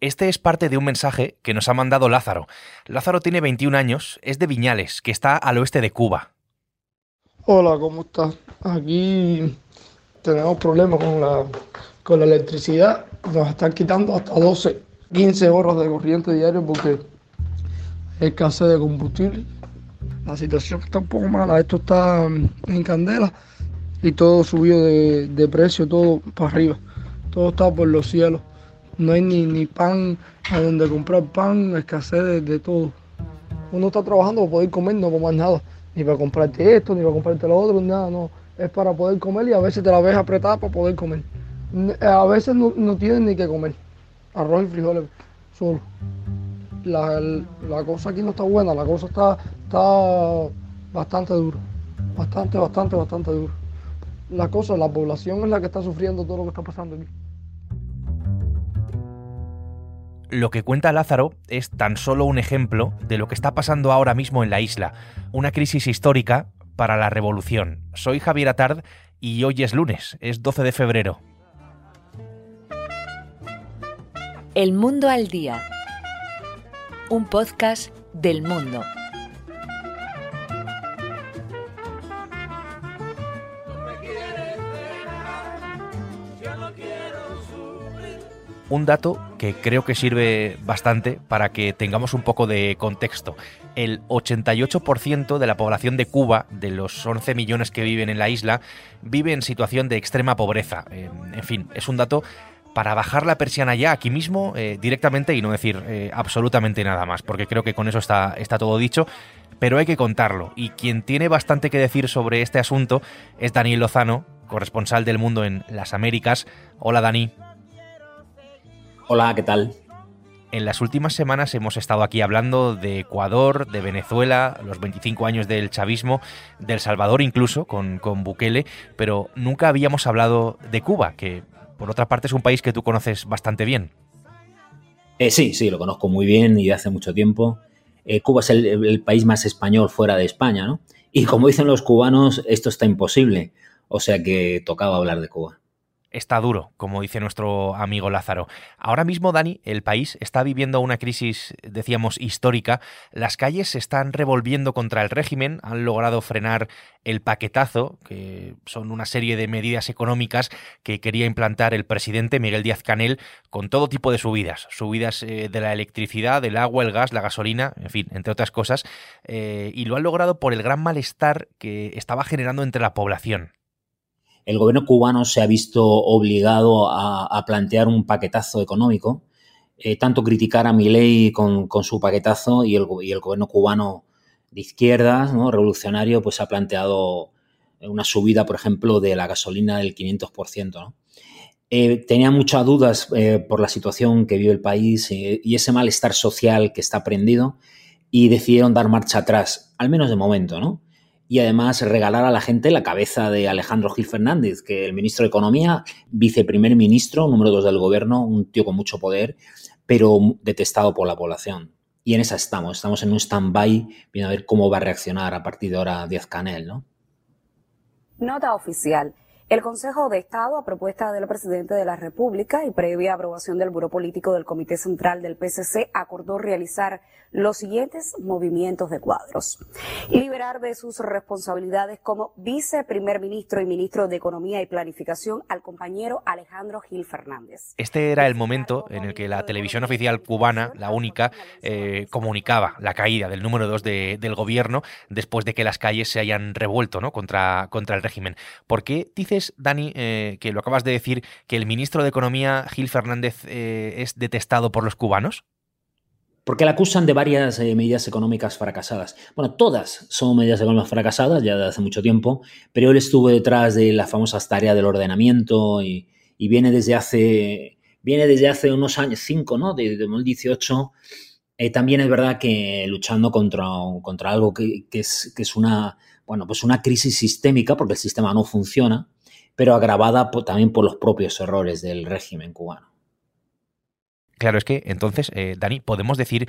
Este es parte de un mensaje que nos ha mandado Lázaro. Lázaro tiene 21 años, es de Viñales, que está al oeste de Cuba. Hola, ¿cómo estás? Aquí tenemos problemas con la, con la electricidad. Nos están quitando hasta 12, 15 horas de corriente diario porque hay escasez de combustible. La situación está un poco mala. Esto está en candela y todo subió de, de precio, todo para arriba. Todo está por los cielos. No hay ni, ni pan a donde comprar pan, escasez de, todo. Uno está trabajando para poder comer, no comer nada. Ni para comprarte esto, ni para comprarte lo otro, nada, no. Es para poder comer y a veces te la ves apretada para poder comer. A veces no, no tienes ni que comer. Arroz y frijoles solo. La, la cosa aquí no está buena, la cosa está, está bastante dura. Bastante, bastante, bastante dura. La cosa, la población es la que está sufriendo todo lo que está pasando aquí. Lo que cuenta Lázaro es tan solo un ejemplo de lo que está pasando ahora mismo en la isla, una crisis histórica para la revolución. Soy Javier Atard y hoy es lunes, es 12 de febrero. El Mundo al Día, un podcast del mundo. Un dato que creo que sirve bastante para que tengamos un poco de contexto. El 88% de la población de Cuba, de los 11 millones que viven en la isla, vive en situación de extrema pobreza. En fin, es un dato para bajar la persiana ya aquí mismo eh, directamente y no decir eh, absolutamente nada más, porque creo que con eso está, está todo dicho, pero hay que contarlo. Y quien tiene bastante que decir sobre este asunto es Daniel Lozano, corresponsal del mundo en las Américas. Hola Dani. Hola, ¿qué tal? En las últimas semanas hemos estado aquí hablando de Ecuador, de Venezuela, los 25 años del chavismo, de El Salvador incluso, con, con Bukele, pero nunca habíamos hablado de Cuba, que por otra parte es un país que tú conoces bastante bien. Eh, sí, sí, lo conozco muy bien y de hace mucho tiempo. Eh, Cuba es el, el, país más español fuera de España, ¿no? Y como dicen los cubanos, esto está imposible. O sea que tocaba hablar de Cuba está duro, como dice nuestro amigo Lázaro. Ahora mismo, Dani, el país está viviendo una crisis, decíamos, histórica. Las calles se están revolviendo contra el régimen, han logrado frenar el paquetazo, que son una serie de medidas económicas que quería implantar el presidente Miguel Díaz Canel con todo tipo de subidas, subidas eh, de la electricidad, del agua, el gas, la gasolina, en fin, entre otras cosas, eh, y lo han logrado por el gran malestar que estaba generando entre la población el gobierno cubano se ha visto obligado a, plantear un paquetazo económico, eh, tanto criticar a Milei con, con su paquetazo y el, gobierno cubano de izquierdas, ¿no? revolucionario, pues ha planteado una subida, por ejemplo, de la gasolina del 500%. ¿no? Eh, tenía muchas dudas eh, por la situación que vive el país y ese malestar social que está prendido y decidieron dar marcha atrás, al menos de momento, ¿no? Y además regalar a la gente la cabeza de Alejandro Gil Fernández, que el ministro de Economía, viceprimer ministro, número dos del gobierno, un tío con mucho poder, pero detestado por la población. Y en esa estamos, estamos en un stand-by, viendo a ver cómo va a reaccionar a partir de ahora Díaz Canel, ¿no? Nota oficial. El Consejo de Estado, a propuesta del presidente de la República y previa aprobación del Buró Político del Comité Central del PCC, acordó realizar los siguientes movimientos de cuadros. Liberar de sus responsabilidades como viceprimer ministro y ministro de Economía y Planificación al compañero Alejandro Gil Fernández. Este era el momento en el que la televisión oficial cubana, la única, eh, comunicaba la caída del número dos de, del gobierno después de que las calles se hayan revuelto ¿no? contra, contra el régimen. ¿Por qué dices Dani, eh, que lo acabas de decir, que el ministro de Economía, Gil Fernández, eh, es detestado por los cubanos? Porque le acusan de varias eh, medidas económicas fracasadas. Bueno, todas son medidas económicas fracasadas ya de hace mucho tiempo, pero él estuvo detrás de la famosa tarea del ordenamiento y, viene desde hace viene desde hace unos años, cinco, ¿no? De, 2018. Eh, también es verdad que luchando contra, contra algo que, que, es, que es una, bueno, pues una crisis sistémica, porque el sistema no funciona, pero agravada por, también por los propios errores del régimen cubano. Claro, es que entonces, eh, Dani, podemos decir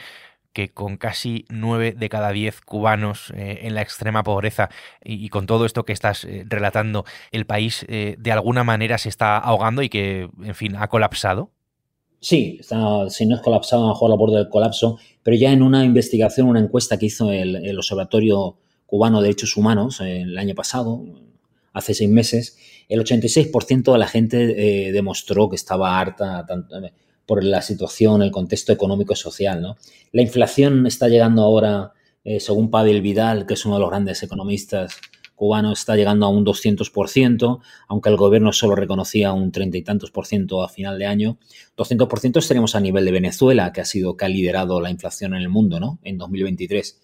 que con casi nueve de cada diez cubanos eh, en la extrema pobreza y, y, con todo esto que estás eh, relatando, el país eh, de alguna manera se está ahogando y que, en fin, ha colapsado? Sí, está, si no es colapsado, a lo mejor la borde del colapso, pero ya en una investigación, una encuesta que hizo el, Observatorio Cubano de Derechos Humanos el año pasado, hace seis meses, el 86% de la gente eh, demostró que estaba harta eh, por la situación, el contexto económico y social. La inflación está llegando ahora, según Pavel Vidal, que es uno de los grandes economistas cubano está llegando a un 200%, aunque el gobierno solo reconocía un treinta y tantos por ciento a final de año. 200% estaremos a nivel de Venezuela, que ha sido que ha liderado la inflación en el mundo, ¿no? En 2023.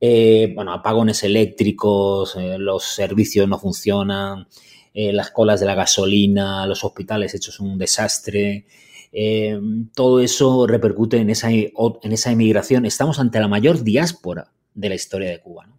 Eh, bueno, apagones eléctricos, eh, los servicios no funcionan, eh, las colas de la gasolina, los hospitales hechos un desastre. todo eso repercute en esa, en esa emigración. Estamos ante la mayor diáspora de la historia de Cuba. ¿no?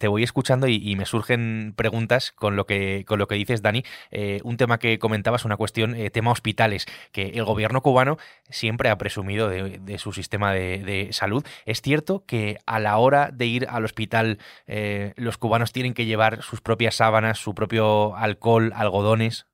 Te voy escuchando y, me surgen preguntas con lo que, con lo que dices, Dani. Eh, un tema que comentabas, una cuestión, eh, tema hospitales, que el gobierno cubano siempre ha presumido de, su sistema de, salud. ¿Es cierto que a la hora de ir al hospital eh, los cubanos tienen que llevar sus propias sábanas, su propio alcohol, algodones?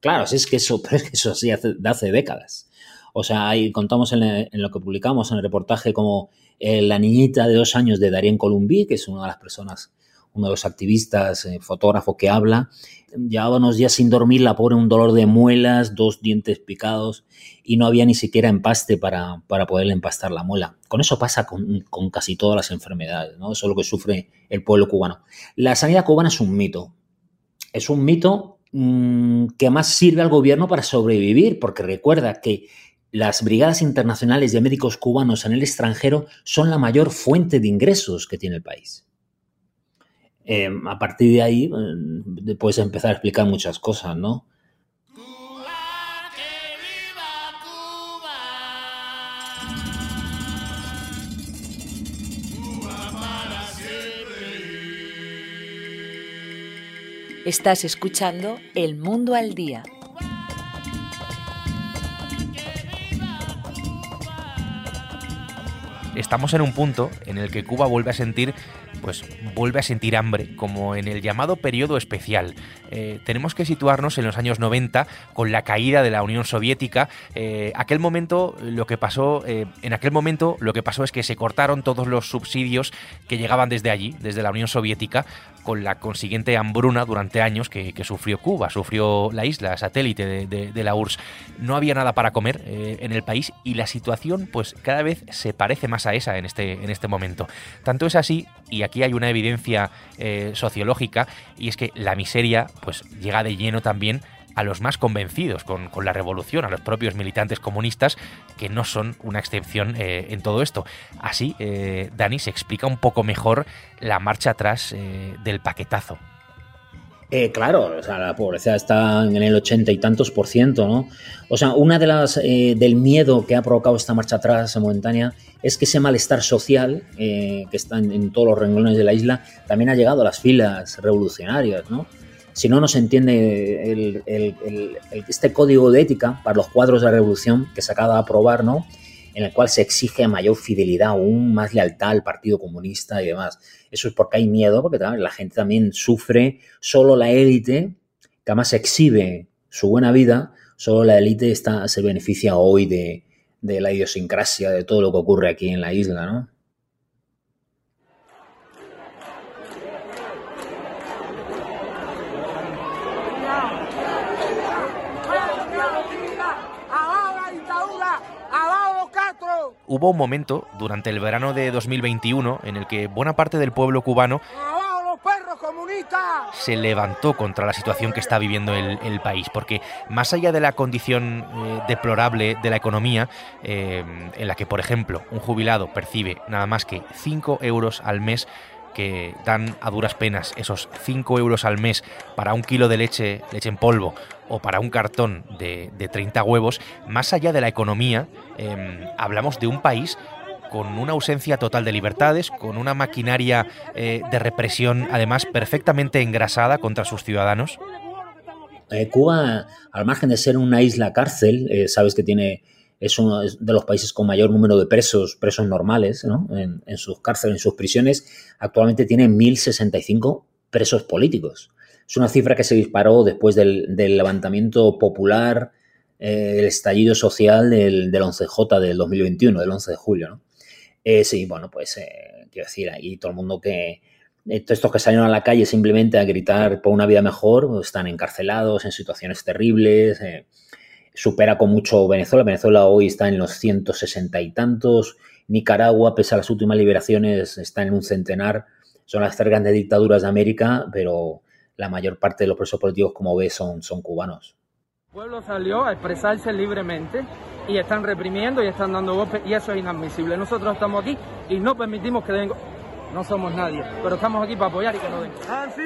Claro, es que eso, eso sí hace, hace décadas. O sea, ahí contamos en, lo que publicamos en el reportaje como eh, la niñita de dos años de Darien Columbí, que es una de las personas, uno de los activistas, eh, fotógrafo que habla, llevaba unos días sin dormir, la pobre un dolor de muelas, dos dientes picados y no había ni siquiera empaste para, para poderle empastar la muela. Con eso pasa con, con, casi todas las enfermedades, ¿no? Eso es lo que sufre el pueblo cubano. La sanidad cubana es un mito. Es un mito mmm, que más sirve al gobierno para sobrevivir, porque recuerda que las brigadas internacionales de médicos cubanos en el extranjero son la mayor fuente de ingresos que tiene el país. Em, a partir de ahí eh, puedes empezar a explicar muchas cosas, ¿no? Estás escuchando El Mundo al Día estamos en un punto en el que Cuba vuelve a sentir pues vuelve a sentir hambre, como en el llamado periodo especial. Eh, tenemos que situarnos en los años 90 con la caída de la Unión Soviética. Eh, aquel momento, lo que pasó, eh, en aquel momento lo que pasó es que se cortaron todos los subsidios que llegaban desde allí, desde la Unión Soviética, con la consiguiente hambruna durante años que, sufrió Cuba, sufrió la isla satélite de, la URSS. No había nada para comer en el país y la situación pues cada vez se parece más a esa en este, en este momento. Tanto es así, y aquí hay una evidencia eh, sociológica, y es que la miseria pues llega de lleno también a los más convencidos con, la revolución, a los propios militantes comunistas, que no son una excepción eh, en todo esto. Así, eh, Dani se explica un poco mejor la marcha atrás del paquetazo. Claro, o sea, la pobreza está en el ochenta y tantos por ciento, ¿no? O sea, una de las del miedo que ha provocado esta marcha atrás momentánea es que ese malestar social que está en, en, todos los renglones de la isla también ha llegado a las filas revolucionarias, ¿no? si no nos entiende este código de ética para los cuadros de la revolución que se acaba de aprobar, ¿no? En el cual se exige mayor fidelidad, aún más lealtad al Partido Comunista y demás. Eso es porque hay miedo, porque la gente también sufre, solo la élite, que además exhibe su buena vida, solo la élite está, se beneficia hoy de, de la idiosincrasia, de todo lo que ocurre aquí en la isla, ¿no? Hubo un momento durante el verano de 2021 en el que buena parte del pueblo cubano se levantó contra la situación que está viviendo el, país, porque más allá de la condición eh, deplorable de la economía, eh, en la que, por ejemplo, un jubilado percibe nada más que 5 euros al mes, que dan a duras penas esos 5 euros al mes para un kilo de leche, leche en polvo o para un cartón de, de 30 huevos, más allá de la economía, em, hablamos de un país con una ausencia total de libertades, con una maquinaria eh, de represión además perfectamente engrasada contra sus ciudadanos? Eh, Cuba, al margen de ser una isla cárcel, eh, sabes que tiene es uno de los países con mayor número de presos, presos normales, en, sus cárceles, en sus prisiones. Actualmente tiene 1.065 presos políticos. Es una cifra que se disparó después del, levantamiento popular eh, el estallido social del, 11J del 2021, del 11 de julio, ¿no? Eh, sí, bueno, pues quiero decir, ahí todo el mundo que, estos que salieron a la calle simplemente a gritar por una vida mejor, están encarcelados en situaciones terribles, supera con mucho Venezuela, Venezuela hoy está en los 160 y tantos, Nicaragua, pese a las últimas liberaciones, está en un centenar, son las tres grandes dictaduras de América, pero la mayor parte de los presos políticos, como ves, son, son cubanos. El pueblo salió a expresarse libremente y están reprimiendo y están dando golpes y eso es inadmisible. Nosotros estamos aquí y no permitimos que den... No somos nadie, pero estamos aquí para apoyar y que no den. ¡Ah, sí!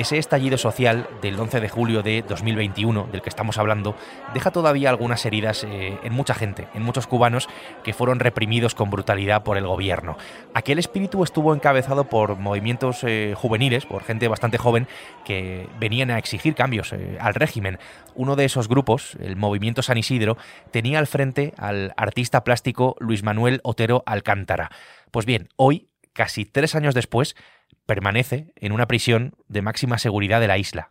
Ese estallido social del 11 de julio de 2021, del que estamos hablando, deja todavía algunas heridas eh, en mucha gente, en muchos cubanos que fueron reprimidos con brutalidad por el gobierno. Aquel espíritu estuvo encabezado por movimientos eh, juveniles, por gente bastante joven que venían a exigir cambios eh, al régimen. Uno de esos grupos, el Movimiento San Isidro, tenía al frente al artista plástico Luis Manuel Otero Alcántara. Pues bien, hoy, casi tres años después, permanece en una prisión de máxima seguridad de la isla.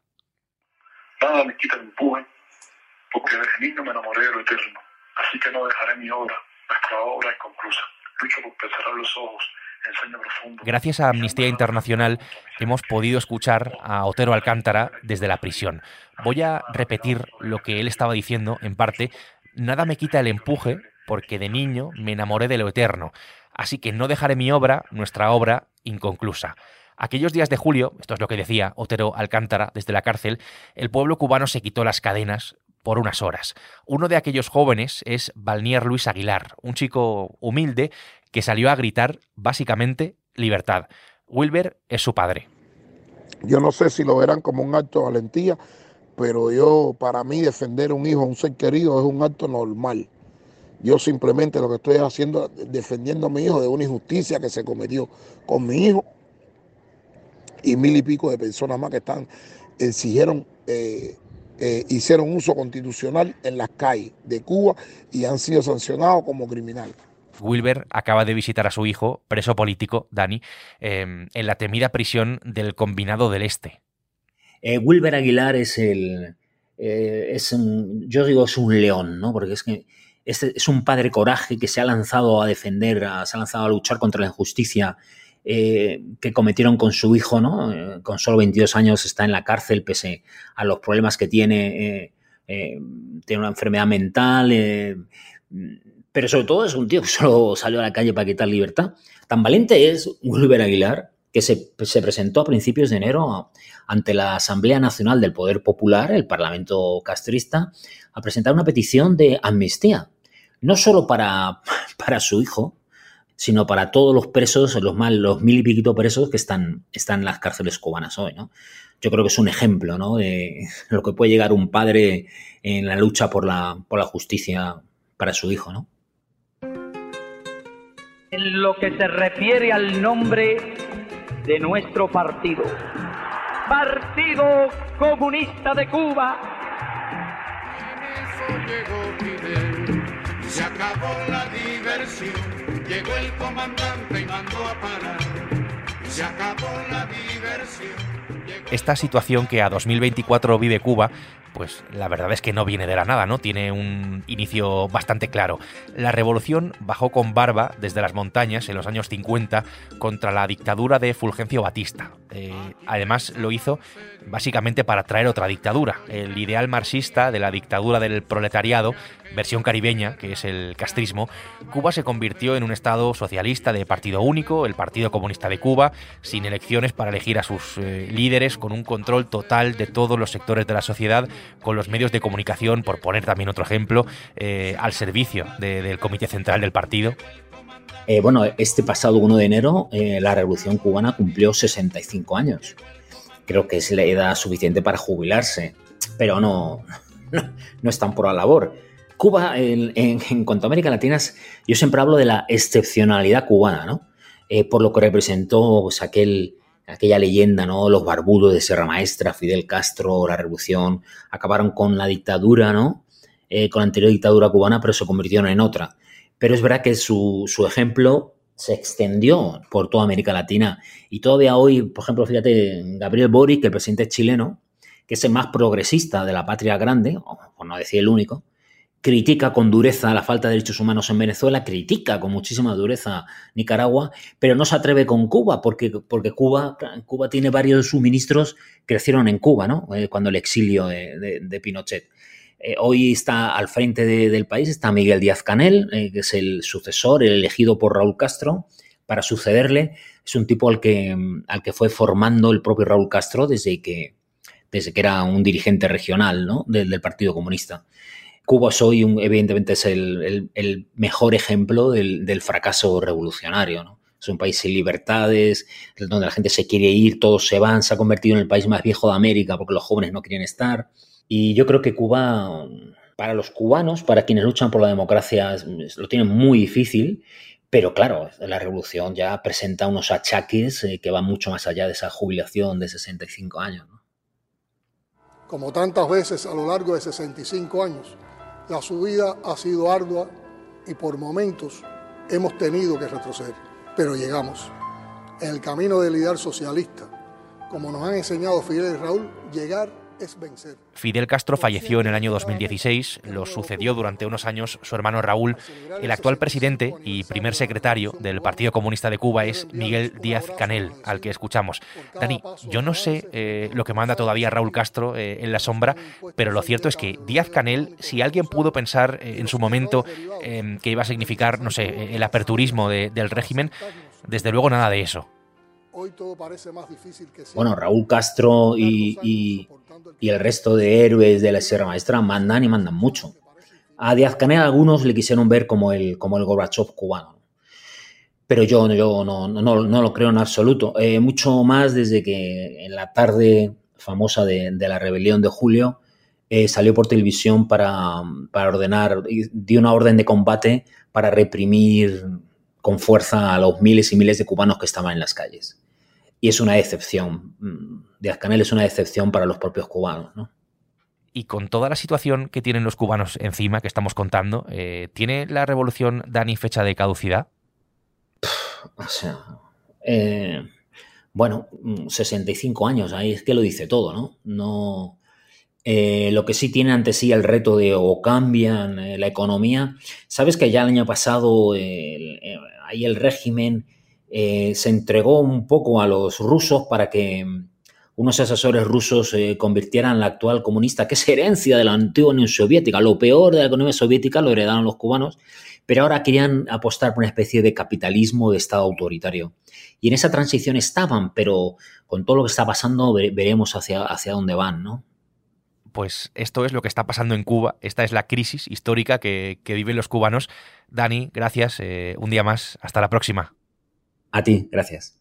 Nada me quita el empuje, porque desde niño me enamoré de lo eterno, así que no dejaré mi obra, nuestra obra inconclusa. Lucho por cerrar los ojos, enseño profundo. Gracias a Amnistía Internacional hemos podido escuchar a Otero Alcántara desde la prisión. Voy a repetir lo que él estaba diciendo en parte. Nada me quita el empuje porque de niño me enamoré de lo eterno. Así que no dejaré mi obra, nuestra obra, inconclusa. Aquellos días de julio, esto es lo que decía Otero Alcántara desde la cárcel, el pueblo cubano se quitó las cadenas por unas horas. Uno de aquellos jóvenes es Balnier Luis Aguilar, un chico humilde que salió a gritar básicamente libertad. Wilber es su padre. Yo no sé si lo verán como un acto de valentía, pero yo, para mí, defender a un hijo, a un ser querido, es un acto normal. Yo simplemente lo que estoy haciendo es defendiendo a mi hijo de una injusticia que se cometió con mi hijo y mil y pico de personas más que están, exigieron, eh, eh, hicieron uso constitucional en las calles de Cuba y han sido sancionados como criminales. Wilber acaba de visitar a su hijo, preso político, Dani, em, en la temida prisión del Combinado del Este. Eh, Wilber Aguilar es el. es yo digo, es un león, ¿no? Porque es que es, un padre coraje que se ha lanzado a defender, se ha lanzado a luchar contra la injusticia eh, que cometieron con su hijo, ¿no? Eh, con solo 22 años está en la cárcel pese a los problemas que tiene. Eh, tiene una enfermedad mental, pero sobre todo es un tío que solo salió a la calle para quitar libertad. Tan valiente es Wilber Aguilar que se, presentó a principios de enero ante la Asamblea Nacional del Poder Popular, el Parlamento castrista, a presentar una petición de amnistía, no solo para, para su hijo, sino para todos los presos, los, mal, los mil y piquito presos que están, están en las cárceles cubanas hoy, ¿no? Yo creo que es un ejemplo, ¿no? De lo que puede llegar un padre en la lucha por la, por la justicia para su hijo, ¿no? En lo que se refiere al nombre de nuestro partido, Partido Comunista de Cuba. Se acabó la diversión Llegó el comandante y mandó a parar. Se acabó la diversión. Esta situación que a 2024 vive Cuba pues la verdad es que no viene de la nada, ¿no? Tiene un inicio bastante claro. La revolución bajó con barba desde las montañas en los años 50 contra la dictadura de Fulgencio Batista. Eh, además lo hizo básicamente para traer otra dictadura, el ideal marxista de la dictadura del proletariado, versión caribeña, que es el castrismo, Cuba se convirtió en un estado socialista de partido único, el Partido Comunista de Cuba, sin elecciones para elegir a sus eh, líderes, con un control total de todos los sectores de la sociedad con los medios de comunicación, por poner también otro ejemplo, eh, al servicio del Comité Central del partido? Eh, bueno, este pasado 1 de enero eh, la Revolución Cubana cumplió 65 años. Creo que es la edad suficiente para jubilarse, pero no, no, están por la labor. Cuba, en, cuanto a América Latina, yo siempre hablo de la excepcionalidad cubana, ¿no? por lo que representó pues, aquel aquella leyenda, ¿no? Los barbudos de Sierra Maestra, Fidel Castro, la revolución, acabaron con la dictadura, ¿no? Eh, con la anterior dictadura cubana, pero se convirtieron en otra. Pero es verdad que su, ejemplo se extendió por toda América Latina. Y todavía hoy, por ejemplo, fíjate, Gabriel Boric, el presidente chileno, que es el más progresista de la patria grande, o por no decir el único, critica con dureza la falta de derechos humanos en Venezuela, critica con muchísima dureza Nicaragua, pero no se atreve con Cuba, porque, porque Cuba, Cuba tiene varios de sus ministros crecieron en Cuba, ¿no? Eh, cuando el exilio de, Pinochet. Eh, hoy está al frente del país, está Miguel Díaz Canel, eh, que es el sucesor, el elegido por Raúl Castro para sucederle. Es un tipo al que, al que fue formando el propio Raúl Castro desde que, desde que era un dirigente regional ¿no? del Partido Comunista. Cuba hoy, evidentemente, es el, mejor ejemplo del, fracaso revolucionario. Es un país sin libertades, donde la gente se quiere ir, todos se van, se ha convertido en el país más viejo de América porque los jóvenes no quieren estar. Y yo creo que Cuba, para los cubanos, para quienes luchan por la democracia, lo tienen muy difícil. Pero claro, la revolución ya presenta unos achaques eh, que van mucho más allá de esa jubilación de 65 años. Como tantas veces a lo largo de 65 años, la subida ha sido ardua y por momentos hemos tenido que retroceder, pero llegamos. En el camino del ideal socialista, como nos han enseñado Fidel y Raúl, llegar Fidel Castro falleció en el año 2016, lo sucedió durante unos años su hermano Raúl. El actual presidente y primer secretario del Partido Comunista de Cuba es Miguel Díaz Canel, al que escuchamos. Dani, yo no sé eh, lo que manda todavía Raúl Castro eh, en la sombra, pero lo cierto es que Díaz Canel, si alguien pudo pensar eh, en su momento que iba a significar, no sé, el aperturismo del régimen, desde luego nada de eso. Bueno, Raúl Castro y, el resto de héroes de la Sierra Maestra mandan y mandan mucho. A Díaz Canel algunos le quisieron ver como el, como el Gorbachev cubano. Pero yo, yo no, no, lo creo en absoluto. Eh, mucho más desde que en la tarde famosa de, la rebelión de julio eh, salió por televisión para, para ordenar, dio una orden de combate para reprimir con fuerza a los miles y miles de cubanos que estaban en las calles y es una excepción. Mm, Díaz Canel es una excepción para los propios cubanos, ¿no? Y con toda la situación que tienen los cubanos encima, que estamos contando, eh, ¿tiene la revolución, Dani, fecha de caducidad? o sea, eh, bueno, 65 mm, años, ahí es que lo dice todo, ¿no? No. Eh, lo que sí tiene ante sí el reto de o cambian la economía. Sabes que ya el año pasado ahí el régimen eh, se entregó un poco a los rusos para que mm, unos asesores rusos eh, convirtieran la actual comunista, que es herencia de la antigua Unión Soviética. Lo peor de la economía soviética lo heredaron los cubanos, pero ahora querían apostar por una especie de capitalismo de Estado autoritario. Y en esa transición estaban, pero con todo lo que está pasando veremos hacia, hacia dónde van, ¿no? Pues esto es lo que está pasando en Cuba. Esta es la crisis histórica que, viven los cubanos. Dani, gracias. Eh, un día más. Hasta la próxima. A ti, gracias.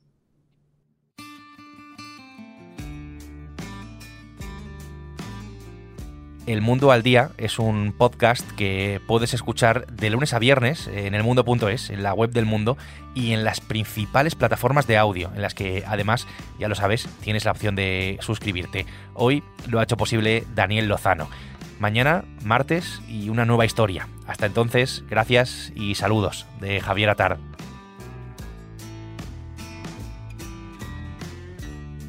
El Mundo al Día es un podcast que puedes escuchar de lunes a viernes en elmundo.es, en la web del mundo y en las principales plataformas de audio, en las que además, ya lo sabes, tienes la opción de suscribirte. Hoy lo ha hecho posible Daniel Lozano. Mañana, martes y una nueva historia. Hasta entonces, gracias y saludos de Javier Atard.